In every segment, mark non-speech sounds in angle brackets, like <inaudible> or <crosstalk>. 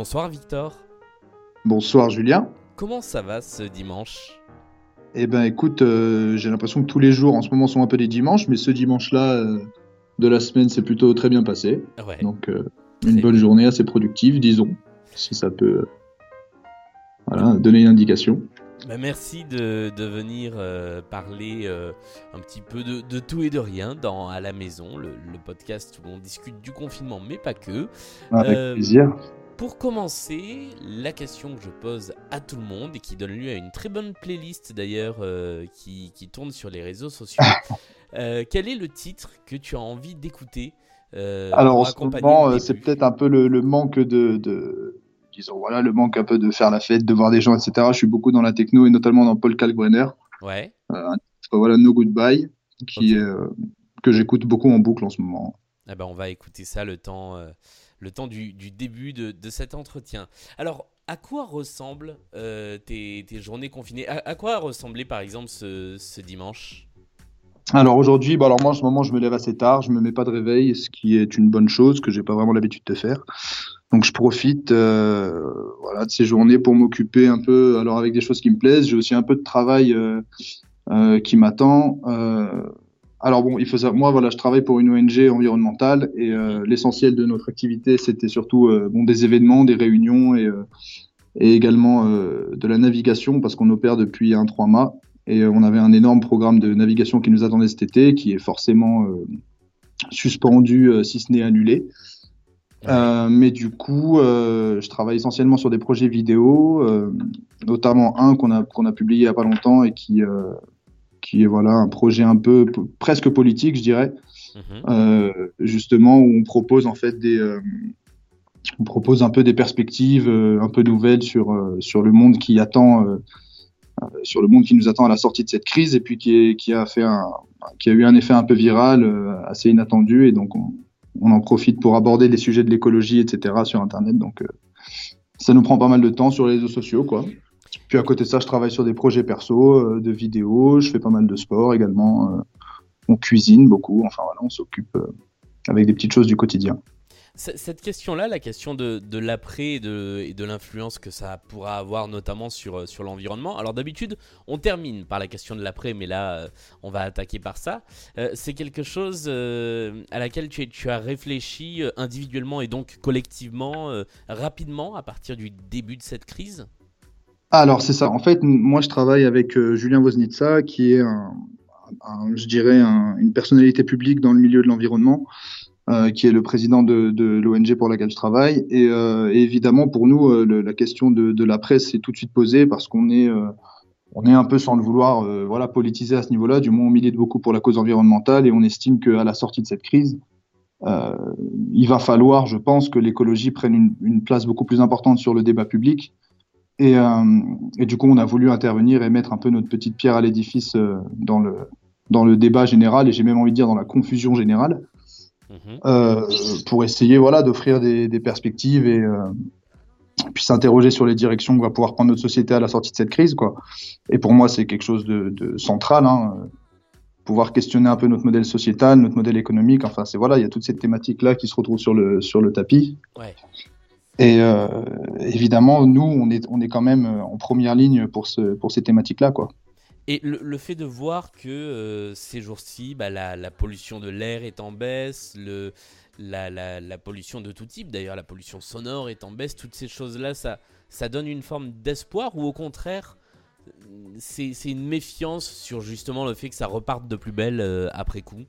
Bonsoir Victor. Bonsoir Julien. Comment ça va ce dimanche? Eh ben écoute, euh, j'ai l'impression que tous les jours en ce moment sont un peu des dimanches, mais ce dimanche-là euh, de la semaine c'est plutôt très bien passé. Ouais. Donc euh, une bonne journée assez productive, disons, si ça peut voilà, donner une indication. Bah, merci de, de venir euh, parler euh, un petit peu de, de tout et de rien dans À la maison, le, le podcast où on discute du confinement, mais pas que. Avec Euh, plaisir. Pour commencer, la question que je pose à tout le monde et qui donne lieu à une très bonne playlist d'ailleurs euh, qui, qui tourne sur les réseaux sociaux. <laughs> Euh, quel est le titre que tu as envie d'écouter euh, Alors en ce moment, c'est peut-être un peu le, le manque de, de- disons voilà, le manque un peu de faire la fête, de voir des gens, etc. Je suis beaucoup dans la techno et notamment dans Paul Kalkbrenner. Ouais. Voilà, No Goodbye, qui que j'écoute beaucoup en boucle en ce moment. Eh ben, on va écouter ça le temps, le temps du, début de, cet entretien. Alors, à quoi ressemblent euh, tes, journées confinées? À, quoi a ressemblé par exemple ce, dimanche? Alors aujourd'hui, bah alors moi en ce moment je me lève assez tard, je me mets pas de réveil, ce qui est une bonne chose que j'ai pas vraiment l'habitude de faire. Donc je profite euh, de ces journées pour m'occuper un peu alors avec des choses qui me plaisent. J'ai aussi un peu de travail euh, qui m'attend. Alors bon, il faut savoir, moi voilà, je travaille pour une ONG environnementale et euh, l'essentiel de notre activité c'était surtout euh, bon des événements, des réunions et euh, et également de la navigation parce qu'on opère depuis un trois mâts et on avait un énorme programme de navigation qui nous attendait cet été, qui est forcément suspendu, si ce n'est annulé. Euh, mais du coup, euh, je travaille essentiellement sur des projets vidéo, euh, notamment un qu'on a, qu'on a publié il n'y a pas longtemps et qui, qui est voilà, un projet un peu presque politique, je dirais, Mhm. euh, justement où on propose en fait des, euh, on propose un peu des perspectives euh, un peu nouvelles sur sur le monde qui attend, sur le monde qui nous attend à la sortie de cette crise et puis qui, est, qui a fait un, qui a eu un effet un peu viral, euh, assez inattendu et donc on, on en profite pour aborder des sujets de l'écologie, etc. sur Internet. Donc euh, ça nous prend pas mal de temps sur les réseaux sociaux, quoi. Puis à côté de ça, je travaille sur des projets perso, euh, de vidéos, je fais pas mal de sport également. euh, on cuisine beaucoup, enfin voilà, on s'occupe euh, avec des petites choses du quotidien. Cette question-là, la question de, l'après et de, l'influence que ça pourra avoir notamment sur, l'environnement. Alors d'habitude, on termine par la question de l'après, mais là, on va attaquer par ça. C'est quelque chose à laquelle tu, as réfléchi individuellement et donc collectivement, rapidement, à partir du début de cette crise? Alors c'est ça. En fait, moi je travaille avec euh, Julien Woznitsa, qui est je dirais un- une personnalité publique dans le milieu de l'environnement, euh, qui est le président de, l'ONG pour laquelle je travaille. Et, euh, évidemment, pour nous, la question de, la presse est tout de suite posée parce qu'on est, on un peu sans le vouloir, voilà, politisé à ce niveau-là. Du moins, on milite beaucoup pour la cause environnementale et on estime qu'à la sortie de cette crise, il va falloir, je pense, que l'écologie prenne une place beaucoup plus importante sur le débat public. Et, euh, et du coup, on a voulu intervenir et mettre un peu notre petite pierre à l'édifice euh, dans, le, dans le débat général, et j'ai même envie de dire dans la confusion générale, Mhm. euh, pour essayer voilà, d'offrir des, des perspectives et puis s'interroger sur les directions que va pouvoir prendre notre société à la sortie de cette crise. Quoi. Et pour moi, c'est quelque chose de, de central. Hein, pouvoir questionner un peu notre modèle sociétal, notre modèle économique. Enfin, c'est voilà, il y a toutes ces thématiques-là qui se retrouvent sur le, sur le tapis. Ouais. Et euh, évidemment, nous, on est, on est quand même euh, en première ligne pour, ce, pour ces thématiques-là. Quoi. Et le, fait de voir que euh, ces jours-ci, bah, la, pollution de l'air est en baisse, le, la, la- pollution de tout type, d'ailleurs la pollution sonore est en baisse, toutes ces choses-là, ça, ça donne une forme d'espoir ou au contraire, c'est une méfiance sur justement le fait que ça reparte de plus belle après coup?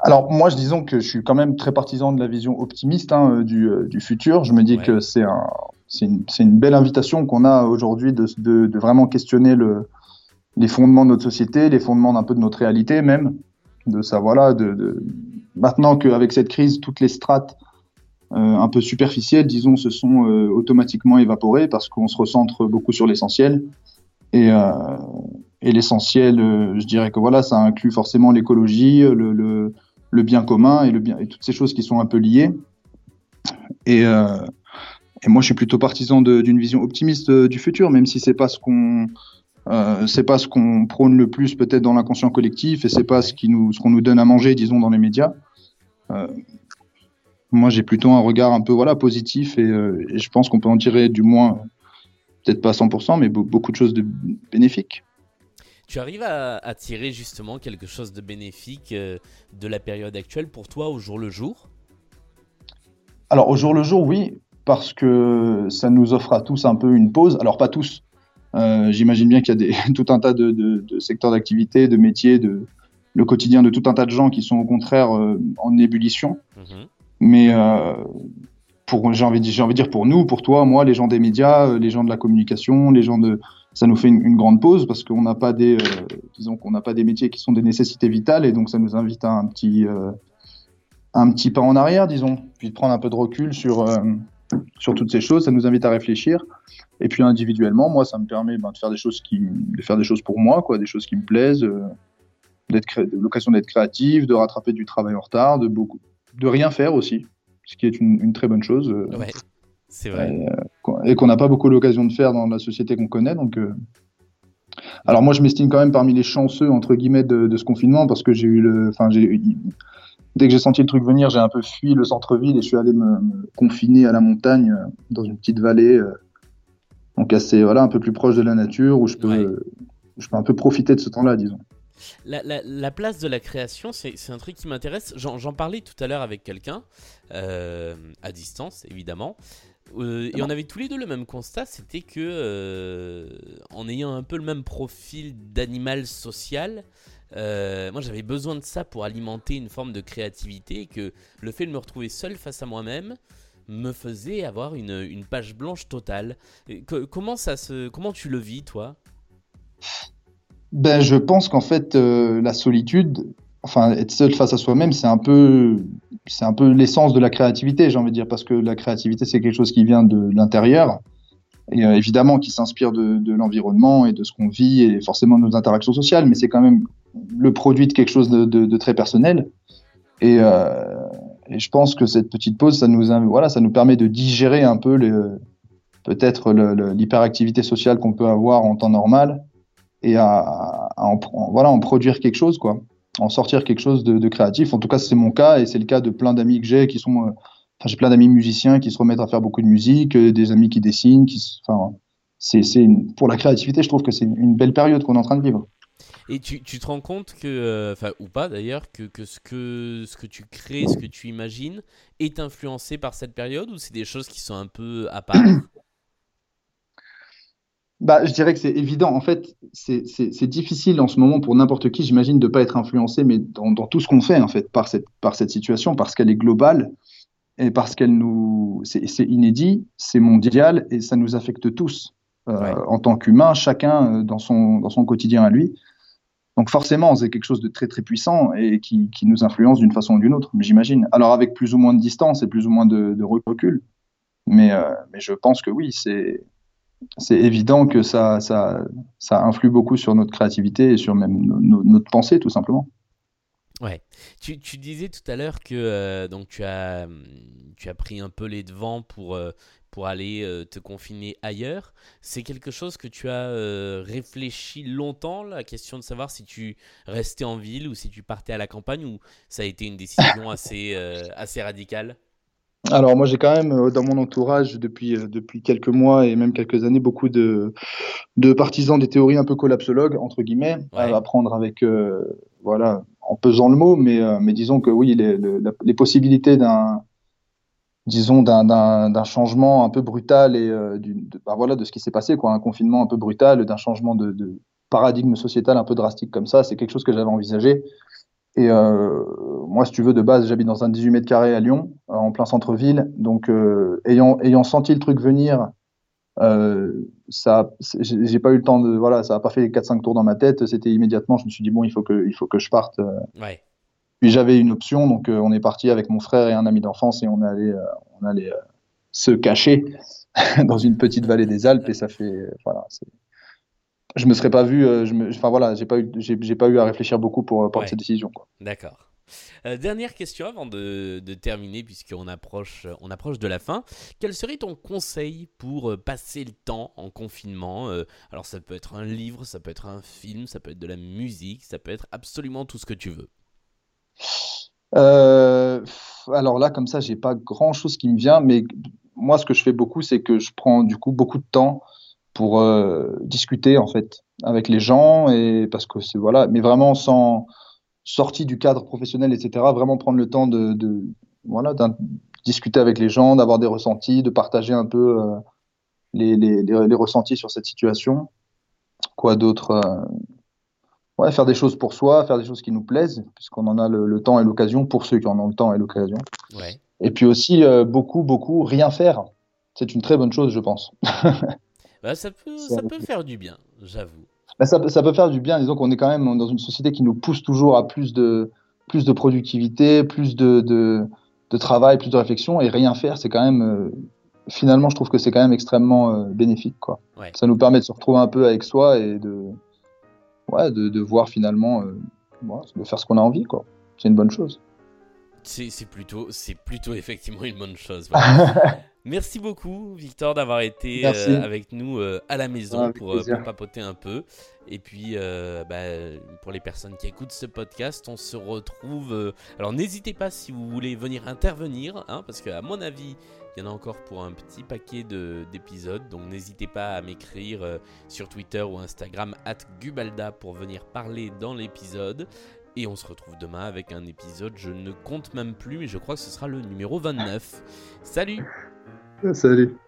Alors moi, je disons que je suis quand même très partisan de la vision optimiste hein, euh, du, euh, du futur. Je me dis Ouais. que c'est un, c'est une, belle invitation qu'on a aujourd'hui de, de, de vraiment questionner le, les fondements de notre société, les fondements d'un peu de notre réalité même. De ça, voilà, de, de... maintenant qu'avec cette crise, toutes les strates euh, un peu superficielles, disons, se sont euh, automatiquement évaporées parce qu'on se recentre beaucoup sur l'essentiel. Et, euh, et l'essentiel, je dirais que voilà, ça inclut forcément l'écologie, le, le, le bien commun et, le bien, et toutes ces choses qui sont un peu liées. Et, euh, moi, je suis plutôt partisan d'une vision optimiste euh, du futur, même si c'est pas ce qu'on euh, c'est pas ce qu'on prône le plus peut-être dans l'inconscient collectif et c'est pas ce qui nous ce qu'on nous donne à manger, disons, dans les médias. Moi, j'ai plutôt un regard un peu voilà positif et, je pense qu'on peut en tirer du moins, peut-être pas 100%, mais beaucoup de choses bénéfiques. Tu arrives à, tirer justement quelque chose de bénéfique euh, de la période actuelle pour toi au jour le jour? Alors au jour le jour, oui, parce que ça nous offre à tous un peu une pause. Alors pas tous. Euh, j'imagine bien qu'il y a des, <laughs> tout un tas de, secteurs d'activité, de métiers, de le quotidien de tout un tas de gens qui sont au contraire euh, en ébullition. Mhm. Mais pour j'ai envie, de dire pour nous, pour toi, moi, les gens des médias, les gens de la communication, les gens de ça nous fait une, grande pause parce qu'on n'a pas des, euh, disons qu'on n'a pas des métiers qui sont des nécessités vitales et donc ça nous invite à un petit, euh, un petit pas en arrière, disons, puis de prendre un peu de recul sur, euh, sur toutes ces choses. Ça nous invite à réfléchir. Et puis individuellement, moi, ça me permet ben, de faire des choses qui, de faire des choses pour moi, quoi, des choses qui me plaisent, d'être l'occasion d'être créatif, de rattraper du travail en retard, de beaucoup, de rien faire aussi, ce qui est une, une très bonne chose. Ouais. C'est vrai. Et, qu'on n'a pas beaucoup l'occasion de faire dans la société qu'on connaît. Donc, euh. Alors moi, je m'estime quand même parmi les chanceux, entre guillemets, de, ce confinement, parce que j'ai eu le... Enfin, j'ai Dès que j'ai senti le truc venir, j'ai un peu fui le centre-ville et je suis allé me, confiner à la montagne, euh, dans une petite vallée, euh. donc assez, voilà, un peu plus proche de la nature, où je peux, je peux un peu profiter de ce temps-là, disons. La, place de la création, c'est un truc qui m'intéresse. J'en parlais tout à l'heure avec quelqu'un, à distance évidemment, euh, et on avait tous les deux le même constat, c'était que euh, en ayant un peu le même profil d'animal social, euh, moi j'avais besoin de ça pour alimenter une forme de créativité et que le fait de me retrouver seul face à moi-même me faisait avoir une, page blanche totale. comment, ça se, comment tu le vis toi? Ben, Je pense qu'en fait la solitude, enfin être seul face à soi-même, c'est un peu c'est un peu l'essence de la créativité, j'ai envie de dire, parce que la créativité, c'est quelque chose qui vient de l'intérieur, et euh, évidemment qui s'inspire de, l'environnement et de ce qu'on vit, et forcément de nos interactions sociales, mais c'est quand même le produit de quelque chose de, très personnel. Euh, et, je pense que cette petite pause, ça nous, voilà, ça nous permet de digérer un peu peut-être l'hyperactivité sociale qu'on peut avoir en temps normal, et à, en, voilà, en produire quelque chose, quoi en sortir quelque chose de, créatif. En tout cas, c'est mon cas et c'est le cas de plein d'amis que j'ai qui sont. Euh, j'ai plein d'amis musiciens qui se remettent à faire beaucoup de musique, euh, des amis qui dessinent. Qui, enfin, c'est, pour la créativité, je trouve que c'est une belle période qu'on est en train de vivre. Et tu, tu te rends compte que, euh, enfin, ou pas d'ailleurs, que, que, ce que ce que tu crées, ce que tu imagines, est influencé par cette période ou c'est des choses qui sont un peu à part? Bah, je dirais que c'est évident. En fait, c'est difficile en ce moment pour n'importe qui, j'imagine, de ne pas être influencé, mais dans, dans tout ce qu'on fait, en fait, par cette, par cette situation, parce qu'elle est globale et parce qu'elle nous. C'est inédit, c'est mondial et ça nous affecte tous euh, en tant qu'humains, chacun euh, dans son, dans son quotidien à lui. Donc, forcément, c'est quelque chose de très, très puissant et qui, qui nous influence d'une façon ou d'une autre, j'imagine. Alors, avec plus ou moins de distance et plus ou moins de, de recul. Mais, euh, mais je pense que oui, c'est c'est évident que ça, ça, ça, influe beaucoup sur notre créativité et sur même notre pensée, tout simplement. Ouais. Tu, tu disais tout à l'heure que euh, donc tu as, tu as pris un peu les devants pour, euh, pour aller euh, te confiner ailleurs. C'est quelque chose que tu as réfléchi longtemps, la question de savoir si tu restais en ville ou si tu partais à la campagne, ou ça a été une décision <laughs> assez, assez radicale? Alors moi j'ai quand même euh, dans mon entourage depuis, euh, depuis quelques mois et même quelques années beaucoup de, de partisans des théories un peu collapsologues entre guillemets. À prendre avec euh, voilà en pesant le mot mais, mais disons que oui les, les, possibilités d'un disons d'un changement un peu brutal et du, bah, voilà de ce qui s'est passé quoi un confinement un peu brutal d'un changement de, de, paradigme sociétal un peu drastique comme ça c'est quelque chose que j'avais envisagé et euh, moi, si tu veux, de base, j'habite dans un 18 mètres carrés à Lyon, euh, en plein centre-ville. Donc, euh, ayant, ayant senti le truc venir, ça, j'ai pas eu le temps de, voilà, ça a pas fait 4-5 tours dans ma tête. C'était immédiatement, je me suis dit bon, il faut que, il faut que je parte. Ouais. Puis j'avais une option, donc on est parti avec mon frère et un ami d'enfance et on allait, on allait se cacher <laughs> dans une petite vallée des Alpes et ça fait, voilà, je me serais pas vu, euh, je me, enfin voilà, j'ai pas eu, j'ai, pas eu à réfléchir beaucoup pour euh, prendre cette décision. D'accord. Euh, dernière question avant de, de terminer, puisqu'on approche, on approche de la fin. Quel serait ton conseil pour passer le temps en confinement Alors, ça peut être un livre, ça peut être un film, ça peut être de la musique, ça peut être absolument tout ce que tu veux? alors là, comme ça, j'ai pas grand chose qui me vient, mais moi, ce que je fais beaucoup, c'est que je prends du coup beaucoup de temps pour euh, discuter en fait avec les gens et parce que c'est voilà, mais vraiment sans sortie du cadre professionnel, etc. Vraiment prendre le temps de, de voilà, discuter avec les gens, d'avoir des ressentis, de partager un peu euh, les, les, les, ressentis sur cette situation. Quoi d'autre euh, Ouais, faire des choses pour soi, faire des choses qui nous plaisent, puisqu'on en a le, temps et l'occasion pour ceux qui en ont le temps et l'occasion. Ouais. Et puis aussi, euh, beaucoup, beaucoup, rien faire. C'est une très bonne chose, je pense. <laughs> bah, ça peut, ça peut faire du bien, j'avoue. Bah, ça, ça, peut faire du bien. Disons qu'on est quand même dans une société qui nous pousse toujours à plus de, plus de productivité, plus de, de, de travail, plus de réflexion. Et rien faire, c'est quand même. Euh, finalement, je trouve que c'est quand même extrêmement euh, bénéfique. Quoi. Ouais. Ça nous permet de se retrouver un peu avec soi et de, ouais, de, de voir finalement, euh, ouais, de faire ce qu'on a envie, quoi. C'est une bonne chose. C'est plutôt, c'est plutôt effectivement une bonne chose. Voilà. <laughs> Merci beaucoup, Victor, d'avoir été euh, avec nous euh, à la maison pour, euh, pour, papoter un peu. Et puis, euh, bah, pour les personnes qui écoutent ce podcast, on se retrouve. Alors, n'hésitez pas si vous voulez venir intervenir, hein, parce qu'à mon avis, il y en a encore pour un petit paquet d'épisodes. Donc, n'hésitez pas à m'écrire sur Twitter ou Instagram, at Gubalda, pour venir parler dans l'épisode. Et on se retrouve demain avec un épisode, je ne compte même plus, mais je crois que ce sera le numéro 29. Salut Salut